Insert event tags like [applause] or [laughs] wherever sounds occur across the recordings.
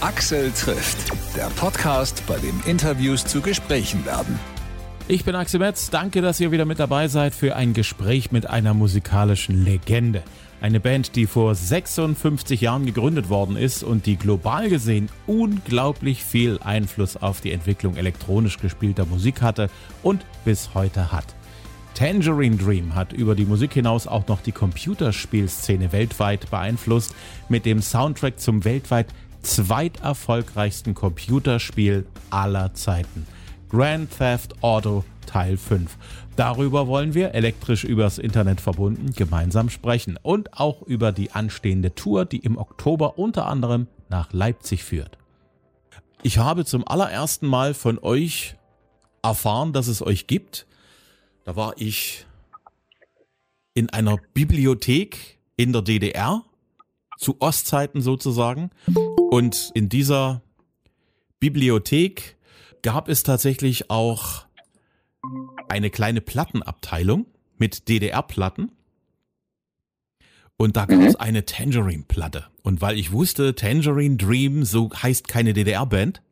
Axel trifft, der Podcast, bei dem Interviews zu Gesprächen werden. Ich bin Axel Metz, danke, dass ihr wieder mit dabei seid für ein Gespräch mit einer musikalischen Legende. Eine Band, die vor 56 Jahren gegründet worden ist und die global gesehen unglaublich viel Einfluss auf die Entwicklung elektronisch gespielter Musik hatte und bis heute hat. Tangerine Dream hat über die Musik hinaus auch noch die Computerspielszene weltweit beeinflusst mit dem Soundtrack zum weltweit zweiterfolgreichsten Computerspiel aller Zeiten. Grand Theft Auto Teil 5. Darüber wollen wir elektrisch übers Internet verbunden gemeinsam sprechen und auch über die anstehende Tour, die im Oktober unter anderem nach Leipzig führt. Ich habe zum allerersten Mal von euch erfahren, dass es euch gibt. Da war ich in einer Bibliothek in der DDR, zu Ostzeiten sozusagen. Und in dieser Bibliothek gab es tatsächlich auch eine kleine Plattenabteilung mit DDR-Platten. Und da gab es mhm. eine Tangerine-Platte. Und weil ich wusste, Tangerine Dream, so heißt keine DDR-Band.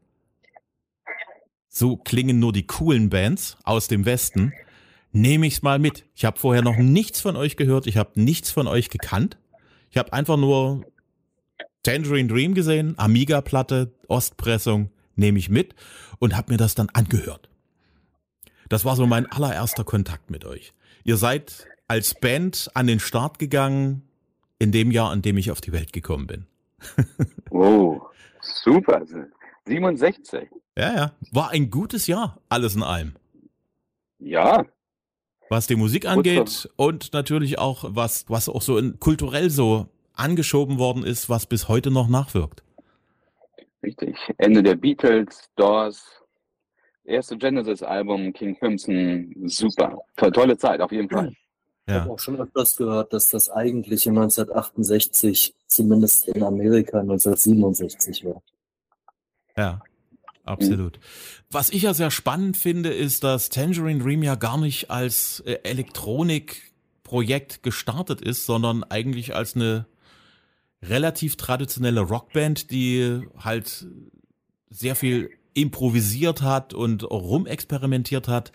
So klingen nur die coolen Bands aus dem Westen. Nehme ich's mal mit. Ich habe vorher noch nichts von euch gehört. Ich habe nichts von euch gekannt. Ich habe einfach nur Tangerine Dream gesehen, Amiga-Platte, Ostpressung, nehme ich mit und habe mir das dann angehört. Das war so mein allererster Kontakt mit euch. Ihr seid als Band an den Start gegangen in dem Jahr, an dem ich auf die Welt gekommen bin. [laughs] oh, super. 67. Ja, ja. War ein gutes Jahr, alles in allem. Ja. Was die Musik angeht und natürlich auch, was, was auch so in, kulturell so angeschoben worden ist, was bis heute noch nachwirkt. Richtig. Ende der Beatles, Doors, erste Genesis-Album, King Crimson, super. Tolle Zeit, auf jeden Fall. Ja. Ich habe auch schon öfters gehört, dass das eigentlich 1968, zumindest in Amerika 1967 war. Ja, absolut. Mhm. Was ich ja sehr spannend finde, ist, dass Tangerine Dream ja gar nicht als äh, Elektronikprojekt gestartet ist, sondern eigentlich als eine relativ traditionelle Rockband, die halt sehr viel improvisiert hat und rumexperimentiert hat.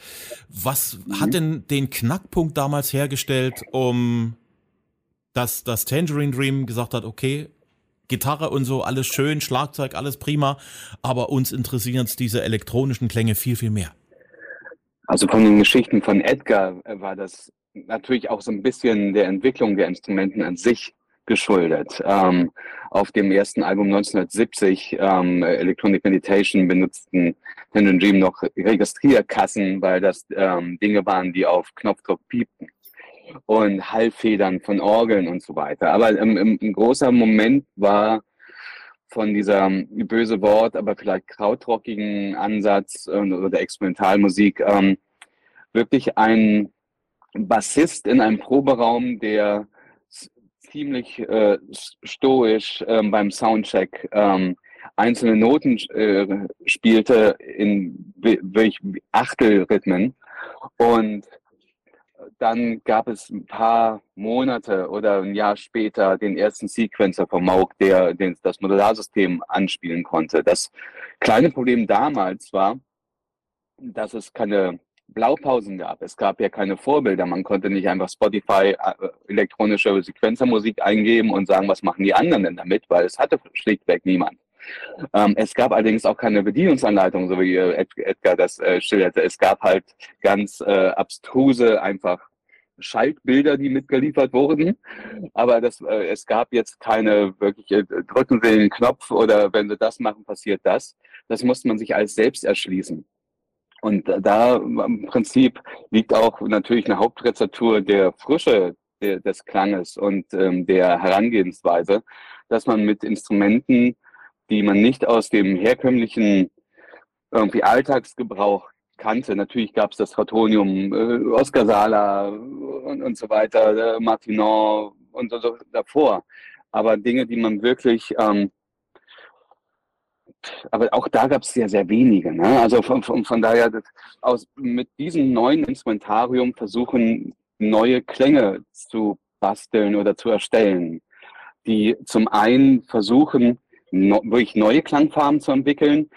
Was mhm. hat denn den Knackpunkt damals hergestellt, um dass das Tangerine Dream gesagt hat, okay, Gitarre und so, alles schön, Schlagzeug, alles prima, aber uns interessieren diese elektronischen Klänge viel, viel mehr. Also von den Geschichten von Edgar war das natürlich auch so ein bisschen der Entwicklung der Instrumenten an sich geschuldet. Ähm, auf dem ersten Album 1970, ähm, Electronic Meditation, benutzten Tendon Dream noch Registrierkassen, weil das ähm, Dinge waren, die auf Knopfdruck piepten. Und Hallfedern von Orgeln und so weiter. Aber ähm, ein großer Moment war von dieser böse Wort, aber vielleicht krautrockigen Ansatz äh, oder Experimentalmusik ähm, wirklich ein Bassist in einem Proberaum, der ziemlich äh, stoisch ähm, beim Soundcheck ähm, einzelne Noten äh, spielte in wirklich Achtelrhythmen und dann gab es ein paar Monate oder ein Jahr später den ersten Sequencer vom Mauk, der den, das Modularsystem anspielen konnte. Das kleine Problem damals war, dass es keine Blaupausen gab. Es gab ja keine Vorbilder. Man konnte nicht einfach Spotify äh, elektronische Sequenzermusik eingeben und sagen, was machen die anderen denn damit, weil es hatte schlichtweg niemand. Ähm, es gab allerdings auch keine Bedienungsanleitung, so wie äh, Edgar das äh, schilderte. Es gab halt ganz äh, abstruse, einfach Schaltbilder, die mitgeliefert wurden. Aber das, äh, es gab jetzt keine wirkliche, drücken Sie den Knopf oder wenn Sie das machen, passiert das. Das musste man sich alles selbst erschließen. Und da im Prinzip liegt auch natürlich eine Hauptrezeptur der Frische der, des Klanges und ähm, der Herangehensweise, dass man mit Instrumenten, die man nicht aus dem herkömmlichen irgendwie Alltagsgebrauch kannte. Natürlich gab es das Trautonium, äh, Oscar Sala und, und so weiter, äh, Martinon und so davor. Aber Dinge, die man wirklich ähm, aber auch da gab es sehr, sehr wenige. Ne? Also von, von, von daher, das, aus, mit diesem neuen Instrumentarium versuchen, neue Klänge zu basteln oder zu erstellen, die zum einen versuchen, no, wirklich neue Klangfarben zu entwickeln.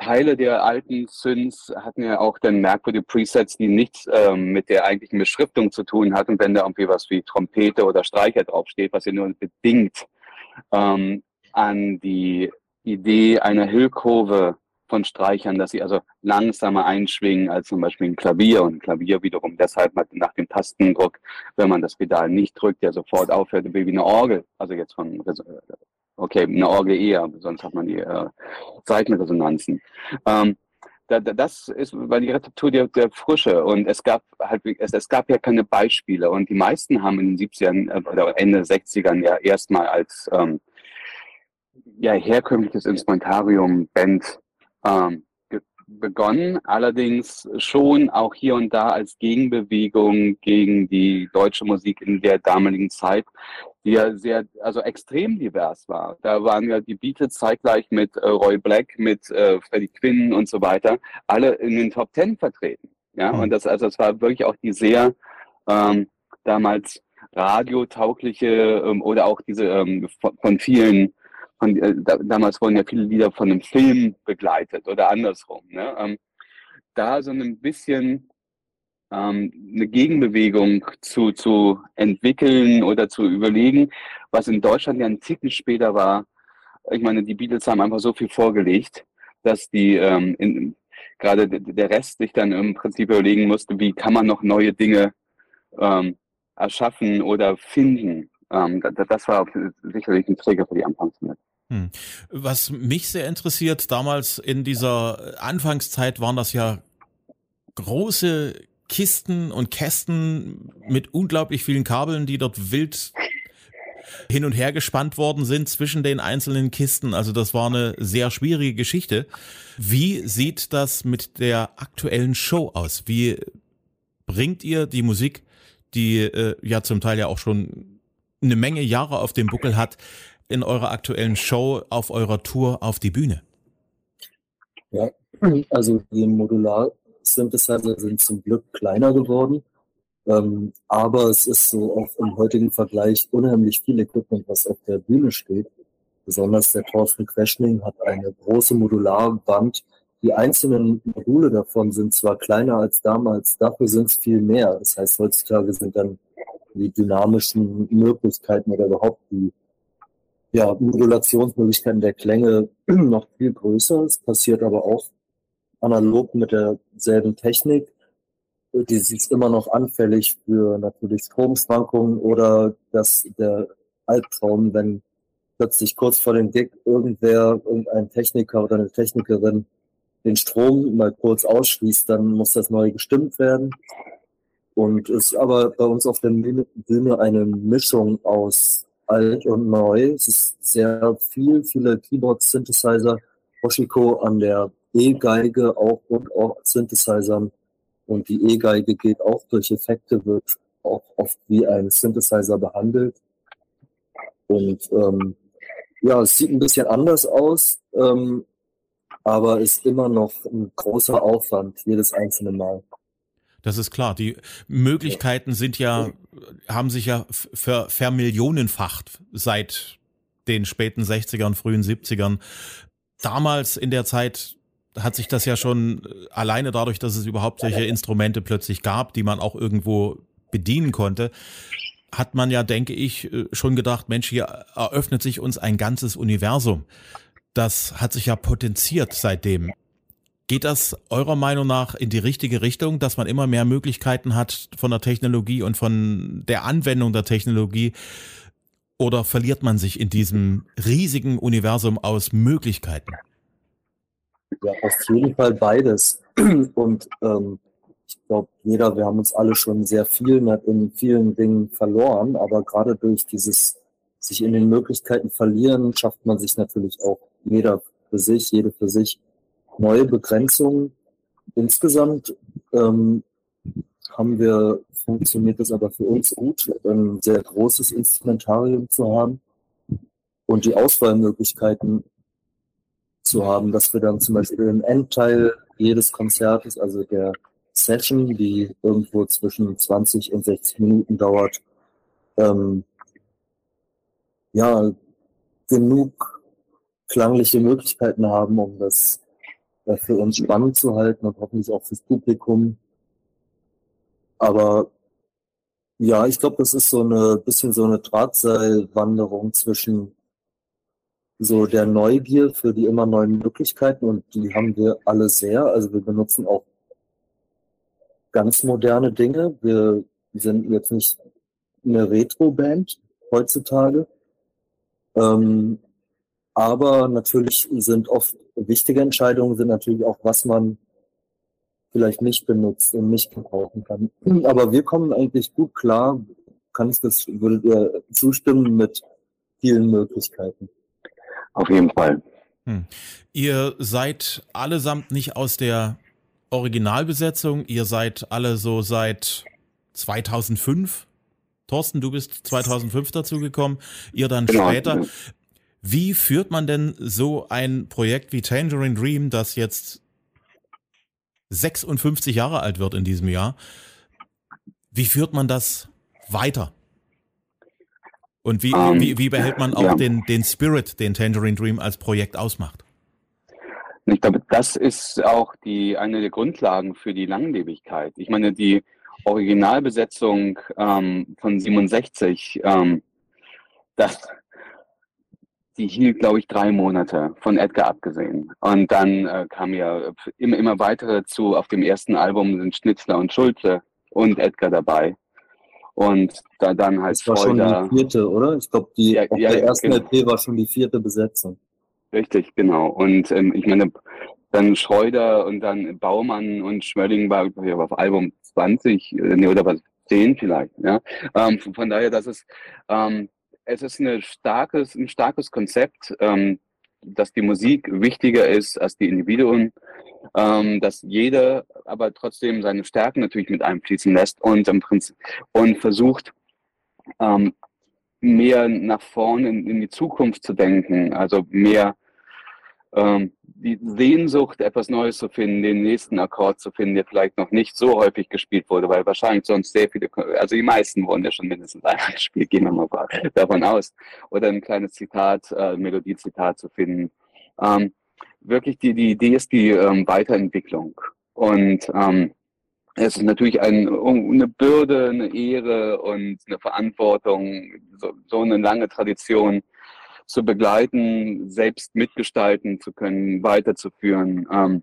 Teile der alten Synths hatten ja auch dann merkwürdige Presets, die nichts ähm, mit der eigentlichen Beschriftung zu tun hatten, wenn da irgendwie was wie Trompete oder Streicher draufsteht, was ja nur bedingt ähm, an die Idee einer Hüllkurve von Streichern, dass sie also langsamer einschwingen als zum Beispiel ein Klavier und ein Klavier wiederum deshalb nach dem Tastendruck, wenn man das Pedal nicht drückt, der sofort aufhört, wie eine Orgel, also jetzt von Okay, eine Orgel eher, sonst hat man die äh, Seitenresonanzen. Ähm, da, da, das ist, weil die Rezeptur der, der Frische und es gab halt, es, es gab ja keine Beispiele und die meisten haben in den 70ern äh, oder Ende 60ern ja erstmal als ähm, ja, herkömmliches Instrumentarium Band ähm, begonnen, allerdings schon auch hier und da als Gegenbewegung gegen die deutsche Musik in der damaligen Zeit, die ja sehr, also extrem divers war. Da waren ja die Beatles zeitgleich mit äh, Roy Black, mit äh, Freddie Quinn und so weiter, alle in den Top Ten vertreten. Ja, mhm. und das, also es war wirklich auch die sehr ähm, damals radiotaugliche ähm, oder auch diese ähm, von, von vielen von, äh, da, damals wurden ja viele Lieder von einem Film begleitet oder andersrum. Ne? Ähm, da so ein bisschen ähm, eine Gegenbewegung zu, zu entwickeln oder zu überlegen, was in Deutschland ja ein Ticken später war. Ich meine, die Beatles haben einfach so viel vorgelegt, dass die ähm, in, gerade der Rest sich dann im Prinzip überlegen musste, wie kann man noch neue Dinge ähm, erschaffen oder finden. Ähm, das, das war sicherlich ein Träger für die Anfangszeit. Hm. Was mich sehr interessiert, damals in dieser Anfangszeit waren das ja große Kisten und Kästen mit unglaublich vielen Kabeln, die dort wild hin und her gespannt worden sind zwischen den einzelnen Kisten. Also das war eine sehr schwierige Geschichte. Wie sieht das mit der aktuellen Show aus? Wie bringt ihr die Musik, die äh, ja zum Teil ja auch schon eine Menge Jahre auf dem Buckel hat, in eurer aktuellen Show auf eurer Tour auf die Bühne? Ja, [clears throat] also die Modular-Synthesizer sind zum Glück kleiner geworden. Ähm, aber es ist so auch im heutigen Vergleich unheimlich viel Equipment, was auf der Bühne steht. Besonders der Thorsten Queschling hat eine große Modularwand. Die einzelnen Module davon sind zwar kleiner als damals, dafür sind es viel mehr. Das heißt, heutzutage sind dann die dynamischen Möglichkeiten oder überhaupt die ja, Modulationsmöglichkeiten der Klänge [clears throat] noch viel größer. Es passiert aber auch analog mit derselben Technik. Die ist immer noch anfällig für natürlich Stromschwankungen oder dass der Albtraum, wenn plötzlich kurz vor dem Gig irgendwer, irgendein Techniker oder eine Technikerin den Strom mal kurz ausschließt, dann muss das neu gestimmt werden. Und ist aber bei uns auf der Bühne eine Mischung aus alt und neu. Es ist sehr viel, viele Keyboard-Synthesizer, Hoshiko an der E-Geige auch und auch Synthesizern. Und die E-Geige geht auch durch Effekte, wird auch oft wie ein Synthesizer behandelt. Und ähm, ja, es sieht ein bisschen anders aus, ähm, aber ist immer noch ein großer Aufwand jedes einzelne Mal. Das ist klar. Die Möglichkeiten sind ja, haben sich ja ver vermillionenfacht seit den späten 60ern, frühen 70ern. Damals in der Zeit hat sich das ja schon äh, alleine dadurch, dass es überhaupt solche Instrumente plötzlich gab, die man auch irgendwo bedienen konnte, hat man ja, denke ich, äh, schon gedacht, Mensch, hier eröffnet sich uns ein ganzes Universum. Das hat sich ja potenziert seitdem. Geht das eurer Meinung nach in die richtige Richtung, dass man immer mehr Möglichkeiten hat von der Technologie und von der Anwendung der Technologie? Oder verliert man sich in diesem riesigen Universum aus Möglichkeiten? Ja, auf jeden Fall beides. [clears throat] Und ähm, ich glaube, jeder, wir haben uns alle schon sehr viel in vielen Dingen verloren, aber gerade durch dieses sich in den Möglichkeiten verlieren, schafft man sich natürlich auch jeder für sich, jede für sich neue Begrenzungen. Insgesamt ähm, haben wir, funktioniert es aber für uns gut, ein sehr großes Instrumentarium zu haben und die Auswahlmöglichkeiten zu haben, dass wir dann zum Beispiel im Endteil jedes Konzertes, also der Session, die irgendwo zwischen 20 und 60 Minuten dauert, ähm, ja, genug klangliche Möglichkeiten haben, um das für uns spannend zu halten und hoffentlich auch fürs Publikum. Aber ja, ich glaube, das ist so eine bisschen so eine Drahtseilwanderung zwischen so der Neugier für die immer neuen Möglichkeiten und die haben wir alle sehr. Also wir benutzen auch ganz moderne Dinge. Wir sind jetzt nicht eine Retro-Band heutzutage. Ähm, aber natürlich sind oft wichtige Entscheidungen sind natürlich auch, was man vielleicht nicht benutzt und nicht gebrauchen kann. [clears throat] Aber wir kommen eigentlich gut klar, kann ich das, würdet ihr zustimmen mit vielen Möglichkeiten. Auf jeden Fall. Hm. Ihr seid allesamt nicht aus der Originalbesetzung, ihr seid alle so seit 2005. Thorsten, du bist 2005 dazugekommen, ihr dann genau. später. Wie führt man denn so ein Projekt wie Tangerine Dream, das jetzt 56 Jahre alt wird in diesem Jahr, wie führt man das weiter? Und wie, um, wie, wie behält man auch ja. den, den Spirit, den Tangerine Dream als Projekt ausmacht? Ich glaube, das ist auch die, eine der Grundlagen für die Langlebigkeit. Ich meine, die Originalbesetzung ähm, von 67, ähm, das, die hielt, glaube ich, drei Monate von Edgar abgesehen. Und dann äh, kam ja immer, immer weitere zu. Auf dem ersten Album sind Schnitzler und Schulze und Edgar dabei. Und da dann halt Das war schon die vierte, oder? Ich glaube, die ja, ja, der ersten genau. LP war schon die vierte Besetzung. Richtig, genau. Und ähm, ich meine, dann Schreuder und dann Baumann und Schmölling war auf Album 20, äh, nee, oder was, 10 vielleicht. Ja? Ähm, von daher, das ist, ähm, es ist eine starkes, ein starkes Konzept, ähm, dass die Musik wichtiger ist als die Individuen, ähm, dass jeder aber trotzdem seine Stärken natürlich mit einfließen lässt und im Prinzip und versucht ähm, mehr nach vorne in, in die Zukunft zu denken, also mehr ähm, die Sehnsucht, etwas Neues zu finden, den nächsten Akkord zu finden, der vielleicht noch nicht so häufig gespielt wurde, weil wahrscheinlich sonst sehr viele, also die meisten wurden ja schon mindestens einmal [laughs] gespielt, gehen wir mal davon aus. Oder ein kleines Zitat, äh, Melodiezitat zu finden. Ähm, wirklich die, die Idee ist die ähm, Weiterentwicklung. Und ähm, es ist natürlich ein, eine Bürde, eine Ehre und eine Verantwortung, so, so eine lange Tradition zu begleiten, selbst mitgestalten zu können, weiterzuführen. Ähm,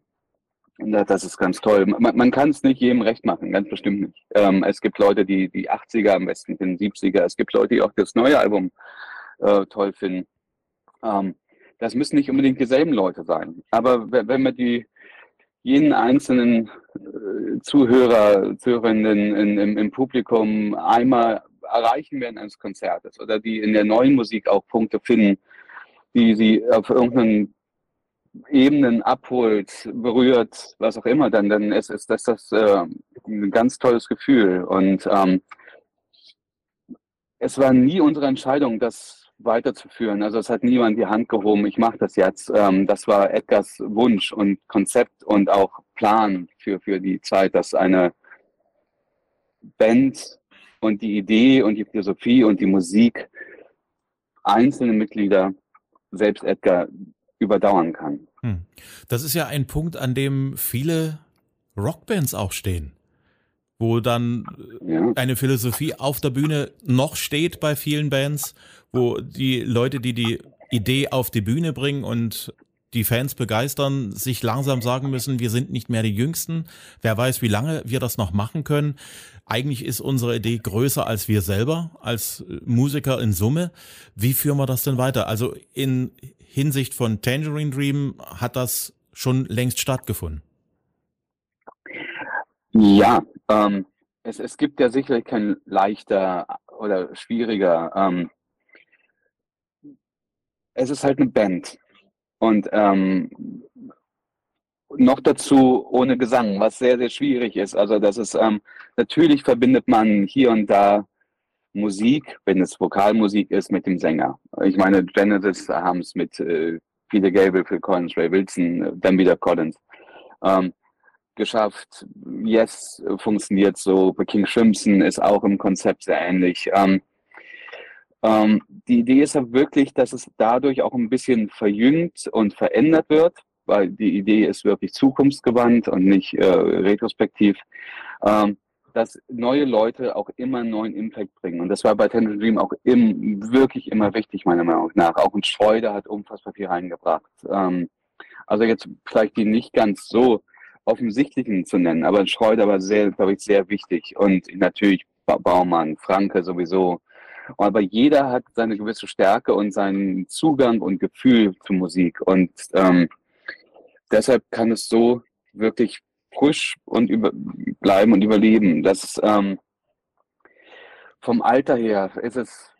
das ist ganz toll. Man, man kann es nicht jedem recht machen, ganz bestimmt nicht. Ähm, es gibt Leute, die die 80er am besten finden, 70er. Es gibt Leute, die auch das neue Album äh, toll finden. Ähm, das müssen nicht unbedingt dieselben Leute sein. Aber wenn man die jeden einzelnen äh, Zuhörer, Zuhörerinnen in, im, im Publikum einmal erreichen während eines Konzertes oder die in der neuen Musik auch Punkte finden, die sie auf irgendeinen Ebenen abholt, berührt, was auch immer, dann, dann ist, ist das, das äh, ein ganz tolles Gefühl. Und ähm, es war nie unsere Entscheidung, das weiterzuführen. Also es hat niemand die Hand gehoben, ich mache das jetzt. Ähm, das war Edgars Wunsch und Konzept und auch Plan für, für die Zeit, dass eine Band und die Idee und die Philosophie und die Musik einzelne Mitglieder, selbst Edgar, überdauern kann. Hm. Das ist ja ein Punkt, an dem viele Rockbands auch stehen, wo dann ja. eine Philosophie auf der Bühne noch steht bei vielen Bands, wo die Leute, die die Idee auf die Bühne bringen und die Fans begeistern, sich langsam sagen müssen, wir sind nicht mehr die Jüngsten. Wer weiß, wie lange wir das noch machen können. Eigentlich ist unsere Idee größer als wir selber, als Musiker in Summe. Wie führen wir das denn weiter? Also in Hinsicht von Tangerine Dream hat das schon längst stattgefunden. Ja, ähm, es, es gibt ja sicherlich kein leichter oder schwieriger. Ähm, es ist halt eine Band. Und ähm, noch dazu ohne Gesang, was sehr, sehr schwierig ist. Also das ist, ähm, natürlich verbindet man hier und da Musik, wenn es Vokalmusik ist, mit dem Sänger. Ich meine, Genesis haben es mit äh, Peter Gabriel, Phil Collins, Ray Wilson, dann wieder Collins ähm, geschafft. Yes funktioniert so. King Crimson ist auch im Konzept sehr ähnlich. Ähm, Ähm, die Idee ist ja wirklich, dass es dadurch auch ein bisschen verjüngt und verändert wird, weil die Idee ist wirklich zukunftsgewandt und nicht äh, retrospektiv, ähm, dass neue Leute auch immer einen neuen Impact bringen. Und das war bei Tender Dream auch im, wirklich immer wichtig, meiner Meinung nach. Auch ein Schreuder hat unfassbar viel reingebracht. Ähm, also jetzt vielleicht die nicht ganz so offensichtlichen zu nennen, aber Schreuder war sehr, glaube ich, sehr wichtig. Und natürlich Baumann, Franke sowieso. Aber jeder hat seine gewisse Stärke und seinen Zugang und Gefühl zur Musik. Und ähm, deshalb kann es so wirklich frisch und über, bleiben und überleben. Das ähm, vom Alter her ist es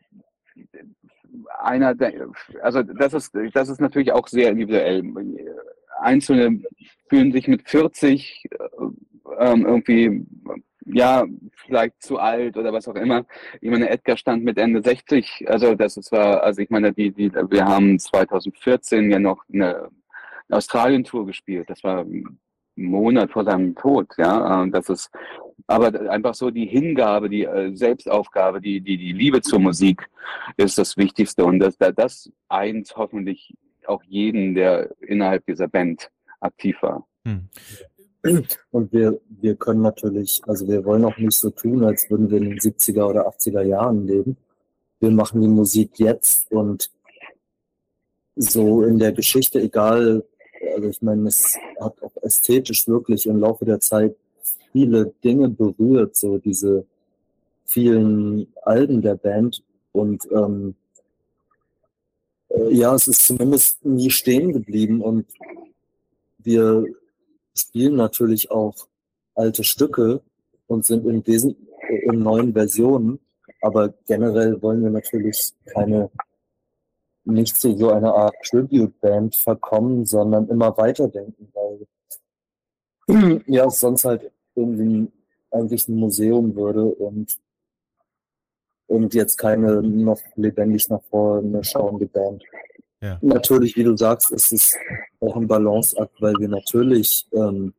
einer der, also das ist, das ist natürlich auch sehr individuell. Einzelne fühlen sich mit 40 äh, ähm, irgendwie ja, vielleicht zu alt oder was auch immer. Ich meine, Edgar stand mit Ende 60, also das ist war, also ich meine, die, die, wir haben 2014 ja noch eine Australien-Tour gespielt. Das war ein Monat vor seinem Tod, ja. Das ist aber einfach so die Hingabe, die äh, Selbstaufgabe, die, die, die Liebe zur Musik ist das Wichtigste. Und das, das eint hoffentlich auch jeden, der innerhalb dieser Band aktiv war. Hm. Und wir, wir können natürlich, also wir wollen auch nicht so tun, als würden wir in den 70er oder 80er Jahren leben. Wir machen die Musik jetzt und so in der Geschichte, egal, also ich meine, es hat auch ästhetisch wirklich im Laufe der Zeit viele Dinge berührt, so diese vielen Alben der Band und ähm, äh, ja, es ist zumindest nie stehen geblieben und wir spielen natürlich auch alte Stücke und sind in, Wesen in neuen Versionen, aber generell wollen wir natürlich keine nicht zu so einer Art Tribute-Band verkommen, sondern immer weiterdenken, weil [clears throat] ja, es sonst halt irgendwie eigentlich ein Museum würde und, und jetzt keine noch lebendig nach vorne schauende Band. Ja. Natürlich, wie du sagst, ist es auch ein Balanceakt, weil wir natürlich ähm,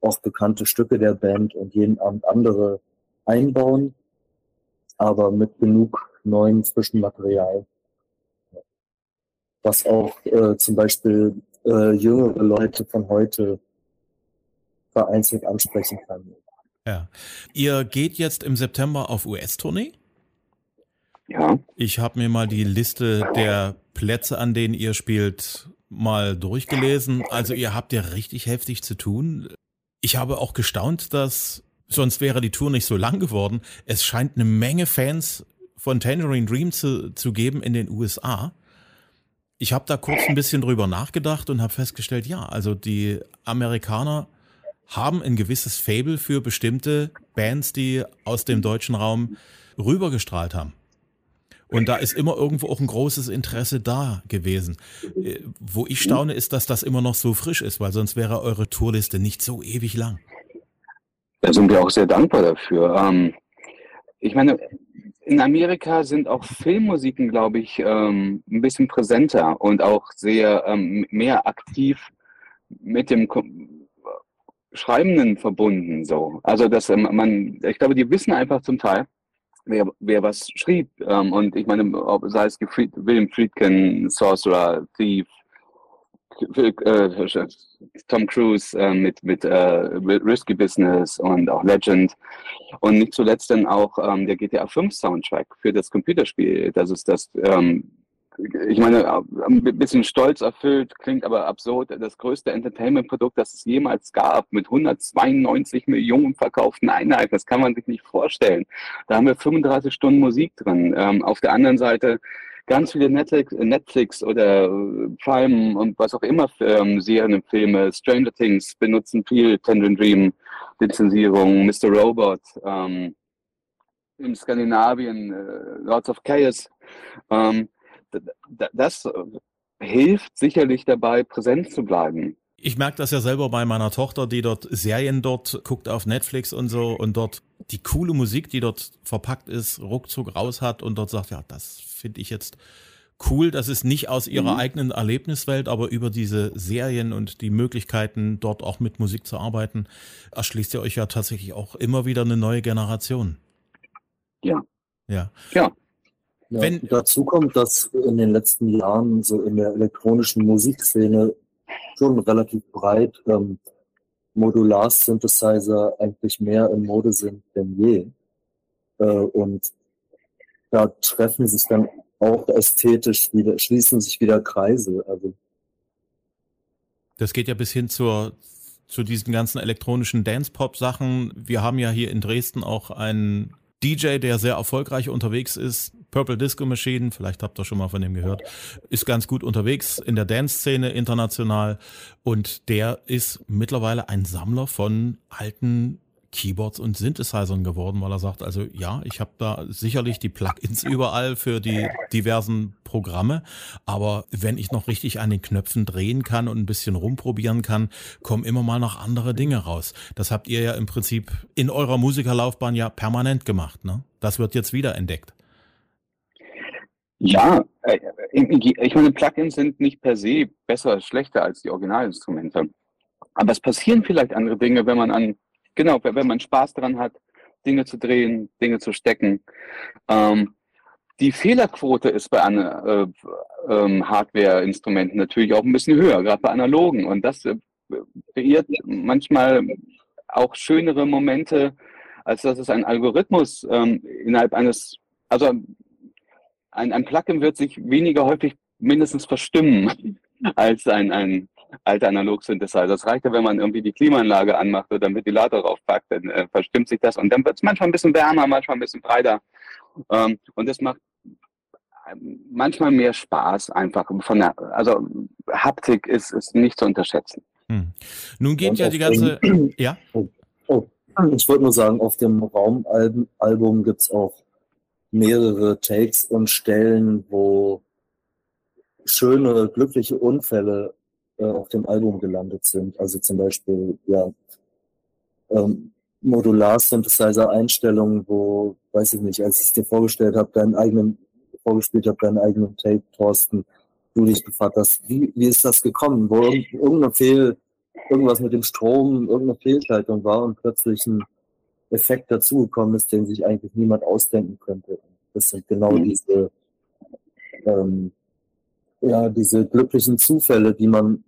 auch bekannte Stücke der Band und jeden Abend andere einbauen, aber mit genug neuen frischen Material. Was auch äh, zum Beispiel äh, jüngere Leute von heute vereinzelt ansprechen kann. Ja. Ihr geht jetzt im September auf US-Tournee? Ja. Ich habe mir mal die Liste der Plätze, an denen ihr spielt, mal durchgelesen. Also ihr habt ja richtig heftig zu tun. Ich habe auch gestaunt, dass sonst wäre die Tour nicht so lang geworden. Es scheint eine Menge Fans von Tangerine Dream zu, zu geben in den USA. Ich habe da kurz ein bisschen drüber nachgedacht und habe festgestellt, ja, also die Amerikaner haben ein gewisses Fable für bestimmte Bands, die aus dem deutschen Raum rübergestrahlt haben. Und da ist immer irgendwo auch ein großes Interesse da gewesen. Äh, wo ich staune, ist, dass das immer noch so frisch ist, weil sonst wäre eure Tourliste nicht so ewig lang. Da sind wir auch sehr dankbar dafür. Ähm, ich meine, in Amerika sind auch Filmmusiken, glaube ich, ähm, ein bisschen präsenter und auch sehr ähm, mehr aktiv mit dem Schreibenden verbunden. So, also dass man, ich glaube, die wissen einfach zum Teil, wer, wer was schrieb. Ähm, und ich meine, ob, sei es Fried, William Friedkin, Sorcerer, Thief, äh, Tom Cruise äh, mit, mit äh, Risky Business und auch Legend. Und nicht zuletzt dann auch ähm, der GTA 5 Soundtrack für das Computerspiel. Das ist das ähm, ich meine, ein bisschen stolz erfüllt, klingt aber absurd, das größte Entertainment-Produkt, das es jemals gab, mit 192 Millionen verkauften Einheiten, das kann man sich nicht vorstellen. Da haben wir 35 Stunden Musik drin. Ähm, auf der anderen Seite ganz viele Netflix, Netflix oder Prime und was auch immer ähm, Serien und Filme, Stranger Things benutzen viel Tendon Dream, Lizenzierung, Mr. Robot, ähm, in Skandinavien, äh, Lords of Chaos. Ähm, das hilft sicherlich dabei, präsent zu bleiben. Ich merke das ja selber bei meiner Tochter, die dort Serien dort guckt auf Netflix und so und dort die coole Musik, die dort verpackt ist, ruckzuck raus hat und dort sagt, ja, das finde ich jetzt cool. Das ist nicht aus ihrer mhm. eigenen Erlebniswelt, aber über diese Serien und die Möglichkeiten, dort auch mit Musik zu arbeiten, erschließt ihr euch ja tatsächlich auch immer wieder eine neue Generation. Ja. Ja. Ja. Ja, Wenn, dazu kommt, dass in den letzten Jahren so in der elektronischen Musikszene schon relativ breit ähm, Modular-Synthesizer eigentlich mehr in Mode sind denn je. Äh, und da treffen sich dann auch ästhetisch wieder, schließen sich wieder Kreise. Also das geht ja bis hin zur, zu diesen ganzen elektronischen Dance-Pop-Sachen. Wir haben ja hier in Dresden auch einen DJ, der sehr erfolgreich unterwegs ist, Purple Disco Machine, vielleicht habt ihr schon mal von dem gehört, ist ganz gut unterwegs in der Dance-Szene international und der ist mittlerweile ein Sammler von alten Keyboards und Synthesizern geworden, weil er sagt, also ja, ich habe da sicherlich die Plugins [laughs] überall für die diversen Programme, aber wenn ich noch richtig an den Knöpfen drehen kann und ein bisschen rumprobieren kann, kommen immer mal noch andere Dinge raus. Das habt ihr ja im Prinzip in eurer Musikerlaufbahn ja permanent gemacht, ne? Das wird jetzt wieder entdeckt. Ja, äh, ich meine, Plugins sind nicht per se besser, schlechter als die Originalinstrumente. Aber es passieren vielleicht andere Dinge, wenn man an Genau, wenn man Spaß daran hat, Dinge zu drehen, Dinge zu stecken. Ähm, die Fehlerquote ist bei äh, ähm, Hardware-Instrumenten natürlich auch ein bisschen höher, gerade bei analogen. Und das äh, kreiert manchmal auch schönere Momente, als dass es ein Algorithmus ähm, innerhalb eines, also ein, ein Plugin wird sich weniger häufig mindestens verstimmen [laughs] als ein, ein alte Analog-Synthesizer. Das reicht ja, wenn man irgendwie die Klimaanlage anmacht oder den Ventilator draufpackt, dann äh, verstimmt sich das und dann wird es manchmal ein bisschen wärmer, manchmal ein bisschen breiter. Ähm, und das macht ähm, manchmal mehr Spaß einfach. Von der, also Haptik ist, ist nicht zu unterschätzen. Hm. Nun geht und ja die ganze. Ja? Oh, oh. Ich wollte nur sagen, auf dem Raumalbum gibt es auch mehrere Takes und Stellen, wo schöne, glückliche Unfälle äh, auf dem Album gelandet sind. Also zum Beispiel, ja, ähm, Modular-Synthesizer-Einstellungen, wo, weiß ich nicht, als ich es dir vorgestellt habe, deinen eigenen, vorgespielt habe, deinen eigenen Tape, Thorsten, du dich gefragt hast, wie, wie ist das gekommen? Wo irgendeine Fehl, irgendwas mit dem Strom, irgendeine Fehlschaltung war und plötzlich ein Effekt dazugekommen ist, den sich eigentlich niemand ausdenken könnte. Das sind genau mhm. diese ähm, ja, diese glücklichen Zufälle, die man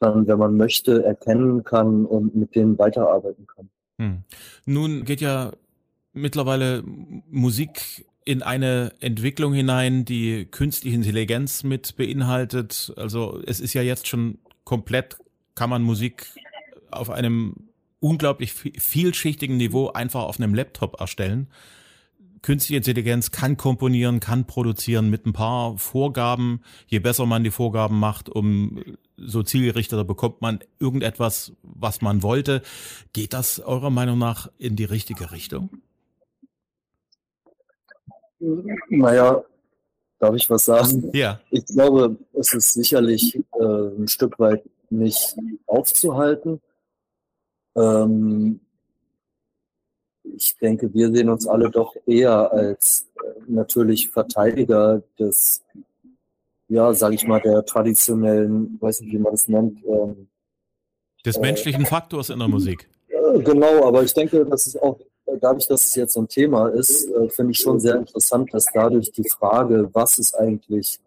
dann, wenn man möchte, erkennen kann und mit denen weiterarbeiten kann. Hm. Nun geht ja mittlerweile Musik in eine Entwicklung hinein, die künstliche Intelligenz mit beinhaltet. Also es ist ja jetzt schon komplett, kann man Musik auf einem unglaublich vielschichtigen Niveau einfach auf einem Laptop erstellen künstliche Intelligenz kann komponieren, kann produzieren mit ein paar Vorgaben. Je besser man die Vorgaben macht, um so zielgerichteter bekommt man irgendetwas, was man wollte. Geht das eurer Meinung nach in die richtige Richtung? Naja, darf ich was sagen? Ja. Ich glaube, es ist sicherlich äh, ein Stück weit nicht aufzuhalten. Ähm, ich denke, wir sehen uns alle doch eher als äh, natürlich Verteidiger des, ja, sage ich mal, der traditionellen, weiß nicht, wie man es nennt. Ähm, des äh, menschlichen Faktors in der Musik. genau, aber ich denke, das ist auch, dadurch, dass es jetzt so ein Thema ist, äh, finde ich schon sehr interessant, dass dadurch die Frage, was ist eigentlich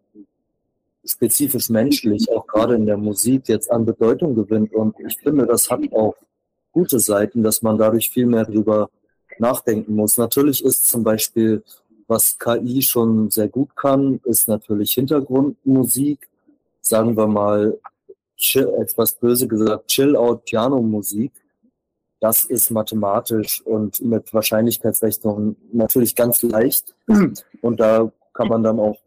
spezifisch menschlich, auch gerade in der Musik jetzt an Bedeutung gewinnt. Und ich finde, das hat auch gute Seiten, dass man dadurch viel mehr darüber nachdenken muss. Natürlich ist zum Beispiel, was KI schon sehr gut kann, ist natürlich Hintergrundmusik, sagen wir mal, chill, etwas böse gesagt, Chill-out-Piano-Musik. Das ist mathematisch und mit Wahrscheinlichkeitsrechnung natürlich ganz leicht. Und da kann man dann auch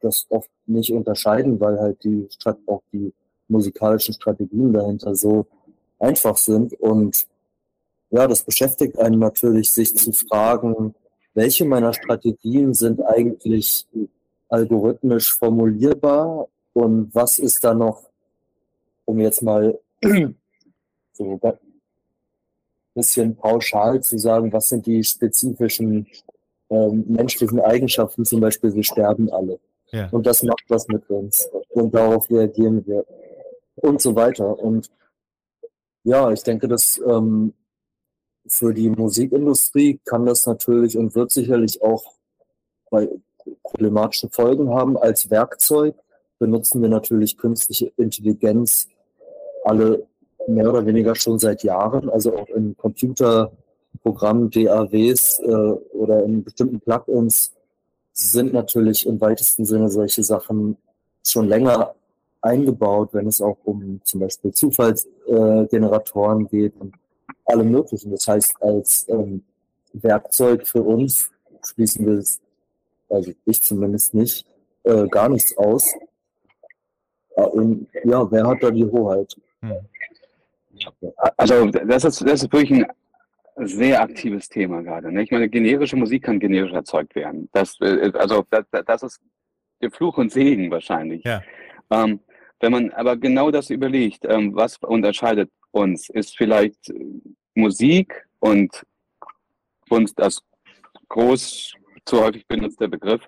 das oft nicht unterscheiden, weil halt die auch die musikalischen Strategien dahinter so einfach sind. Und ja, das beschäftigt einen natürlich, sich zu fragen, welche meiner Strategien sind eigentlich algorithmisch formulierbar und was ist da noch, um jetzt mal [clears throat] so ein bisschen pauschal zu sagen, was sind die spezifischen ähm, menschlichen Eigenschaften, zum Beispiel wir sterben alle. Ja. Und das macht was mit uns und darauf reagieren wir und so weiter. Und ja, ich denke, dass ähm, für die Musikindustrie kann das natürlich und wird sicherlich auch bei problematische Folgen haben. Als Werkzeug benutzen wir natürlich künstliche Intelligenz alle mehr oder weniger schon seit Jahren, also auch in Computerprogrammen, DAWs äh, oder in bestimmten Plugins sind natürlich im weitesten Sinne solche Sachen schon länger eingebaut, wenn es auch um zum Beispiel Zufallsgeneratoren äh, geht und alle möglichen. Das heißt, als ähm, Werkzeug für uns schließen wir es, also ich zumindest nicht, äh, gar nichts aus. Und ja, wer hat da die Hoheit? Hm. Also das ist, das ist wirklich ein sehr aktives Thema gerade. Ne? Ich meine, generische Musik kann generisch erzeugt werden. Das, äh, also das, das ist der Fluch und Segen wahrscheinlich. Ja. Ähm, wenn man aber genau das überlegt, ähm, was unterscheidet uns, ist vielleicht Musik und Kunst als groß zu häufig benutzter Begriff,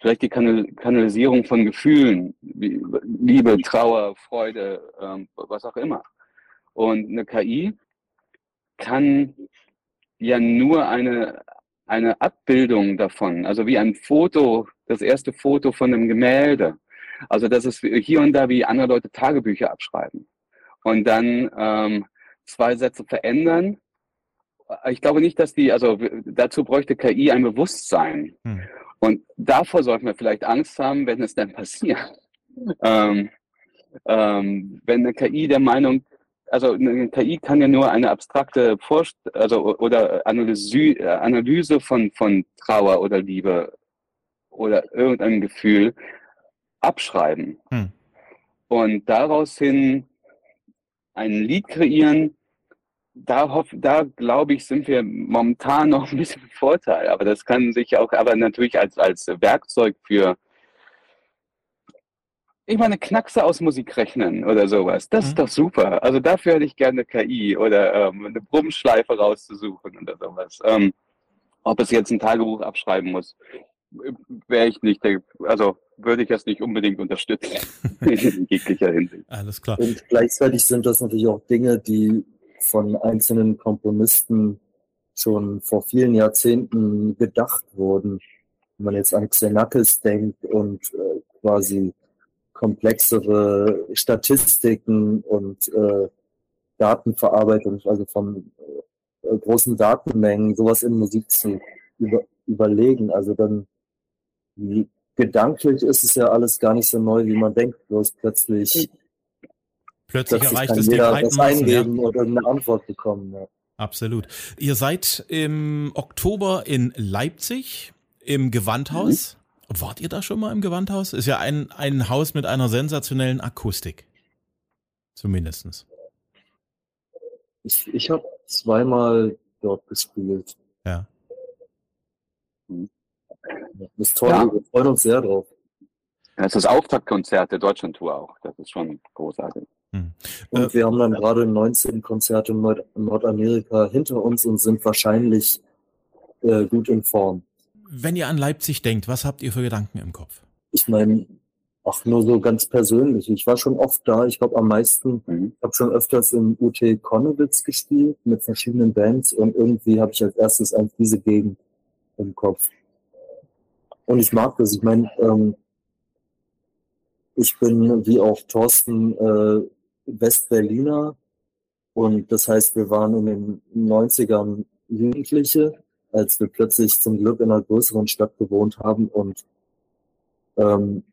vielleicht die Kanal Kanalisierung von Gefühlen, wie Liebe, Trauer, Freude, ähm, was auch immer. Und eine KI kann ja nur eine, eine Abbildung davon, also wie ein Foto, das erste Foto von einem Gemälde. Also das ist hier und da wie andere Leute Tagebücher abschreiben und dann ähm, zwei Sätze verändern. Ich glaube nicht, dass die, also dazu bräuchte KI ein Bewusstsein. Hm. Und davor sollten wir vielleicht Angst haben, wenn es dann passiert. [laughs] Ähm, ähm, wenn eine KI der Meinung also eine KI kann ja nur eine abstrakte Vorst also oder Analyse, Analyse von, von Trauer oder Liebe oder irgendein Gefühl abschreiben. Hm. Und daraus hin ein Lied kreieren, da, hoff, da glaube ich, sind wir momentan noch ein bisschen im Vorteil. Aber das kann sich auch, aber natürlich als, als Werkzeug für ich meine, Knackse aus Musik rechnen oder sowas. Das mhm. ist doch super. Also dafür hätte ich gerne KI oder ähm, eine Brummschleife rauszusuchen oder sowas. Ähm, ob es jetzt ein Tagebuch abschreiben muss, wäre ich nicht, also würde ich das nicht unbedingt unterstützen [laughs] in jeglicher Hinsicht. Alles klar. Und gleichzeitig sind das natürlich auch Dinge, die von einzelnen Komponisten schon vor vielen Jahrzehnten gedacht wurden. Wenn man jetzt an Xenakis denkt und äh, quasi komplexere Statistiken und äh, Datenverarbeitung, also von äh, großen Datenmengen, sowas in Musik zu über, überlegen. Also dann gedanklich ist es ja alles gar nicht so neu, wie man denkt, bloß plötzlich plötzlich erreicht es die das eingeben ja. oder eine Antwort bekommen. Ja. Absolut. Ihr seid im Oktober in Leipzig im Gewandhaus. Mhm. Wart ihr da schon mal im Gewandhaus? Ist ja ein, ein Haus mit einer sensationellen Akustik. Zumindestens. Ich, ich habe zweimal dort gespielt. Ja. Das ist toll, ja. wir freuen uns sehr drauf. Das ist das Auftaktkonzert der Deutschlandtour auch. Das ist schon großartig. Hm. Und äh, wir haben dann gerade 19 Konzerte in Nord Nordamerika hinter uns und sind wahrscheinlich äh, gut in Form. Wenn ihr an Leipzig denkt, was habt ihr für Gedanken im Kopf? Ich meine, auch nur so ganz persönlich. Ich war schon oft da. Ich glaube am meisten, mhm. ich habe schon öfters im UT Konnewitz gespielt mit verschiedenen Bands und irgendwie habe ich als erstes eigentlich diese Gegend im Kopf. Und ich mag das. Ich meine, ähm, ich bin wie auch Thorsten äh, Westberliner und das heißt, wir waren in den 90ern Jugendliche als wir plötzlich zum Glück in einer größeren Stadt gewohnt haben. Und ähm,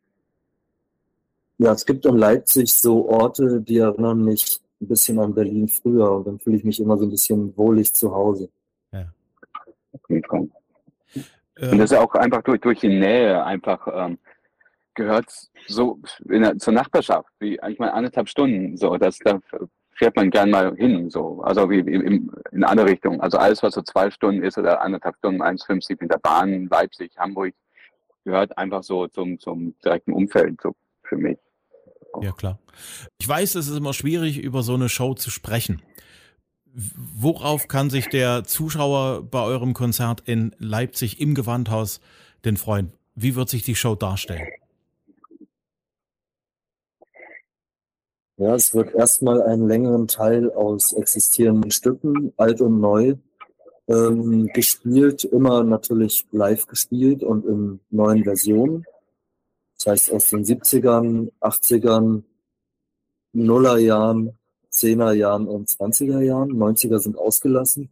ja, es gibt in Leipzig so Orte, die erinnern mich ein bisschen an Berlin früher und dann fühle ich mich immer so ein bisschen wohlig zu Hause. Ja. Okay, komm. Und das ist auch einfach durch, durch die Nähe einfach ähm, gehört so der, zur Nachbarschaft, wie ich meine anderthalb Stunden so, dass da fährt man gern mal hin, so. Also wie in, in andere Richtungen. Also alles, was so zwei Stunden ist oder anderthalb Stunden, 1,50 mit der Bahn, Leipzig, Hamburg, gehört einfach so zum, zum direkten Umfeld, so für mich. Ja, klar. Ich weiß, es ist immer schwierig, über so eine Show zu sprechen. Worauf kann sich der Zuschauer bei eurem Konzert in Leipzig im Gewandhaus denn freuen? Wie wird sich die Show darstellen? Ja, es wird erstmal einen längeren Teil aus existierenden Stücken, alt und neu, Ähm, gespielt, immer natürlich live gespielt und in neuen Versionen. Das heißt aus den 70ern, 80ern, Nullerjahren, 10er Jahren und 20er Jahren. 90er sind ausgelassen.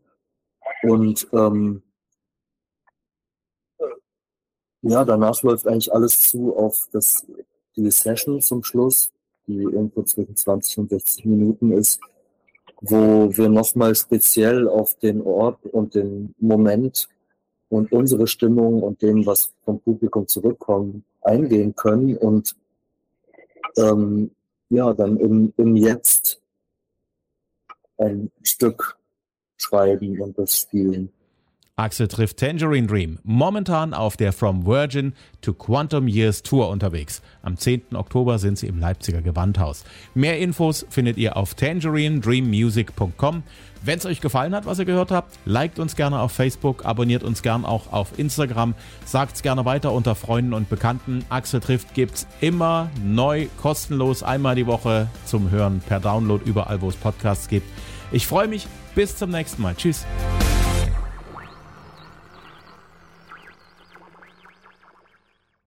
Und ähm, ja, danach läuft eigentlich alles zu auf das, die Session zum Schluss, die irgendwo zwischen 20 und 60 Minuten ist, wo wir nochmal speziell auf den Ort und den Moment und unsere Stimmung und dem, was vom Publikum zurückkommt, eingehen können und ähm, ja, dann im, im Jetzt ein Stück schreiben und das spielen. Axel trifft Tangerine Dream, momentan auf der From Virgin to Quantum Years Tour unterwegs. Am 10. Oktober sind sie im Leipziger Gewandhaus. Mehr Infos findet ihr auf tangerinedreammusic.com. Wenn es euch gefallen hat, was ihr gehört habt, liked uns gerne auf Facebook, abonniert uns gerne auch auf Instagram, sagt es gerne weiter unter Freunden und Bekannten. Axel trifft gibt's immer neu, kostenlos, einmal die Woche zum Hören per Download überall, wo es Podcasts gibt. Ich freue mich. Bis zum nächsten Mal. Tschüss.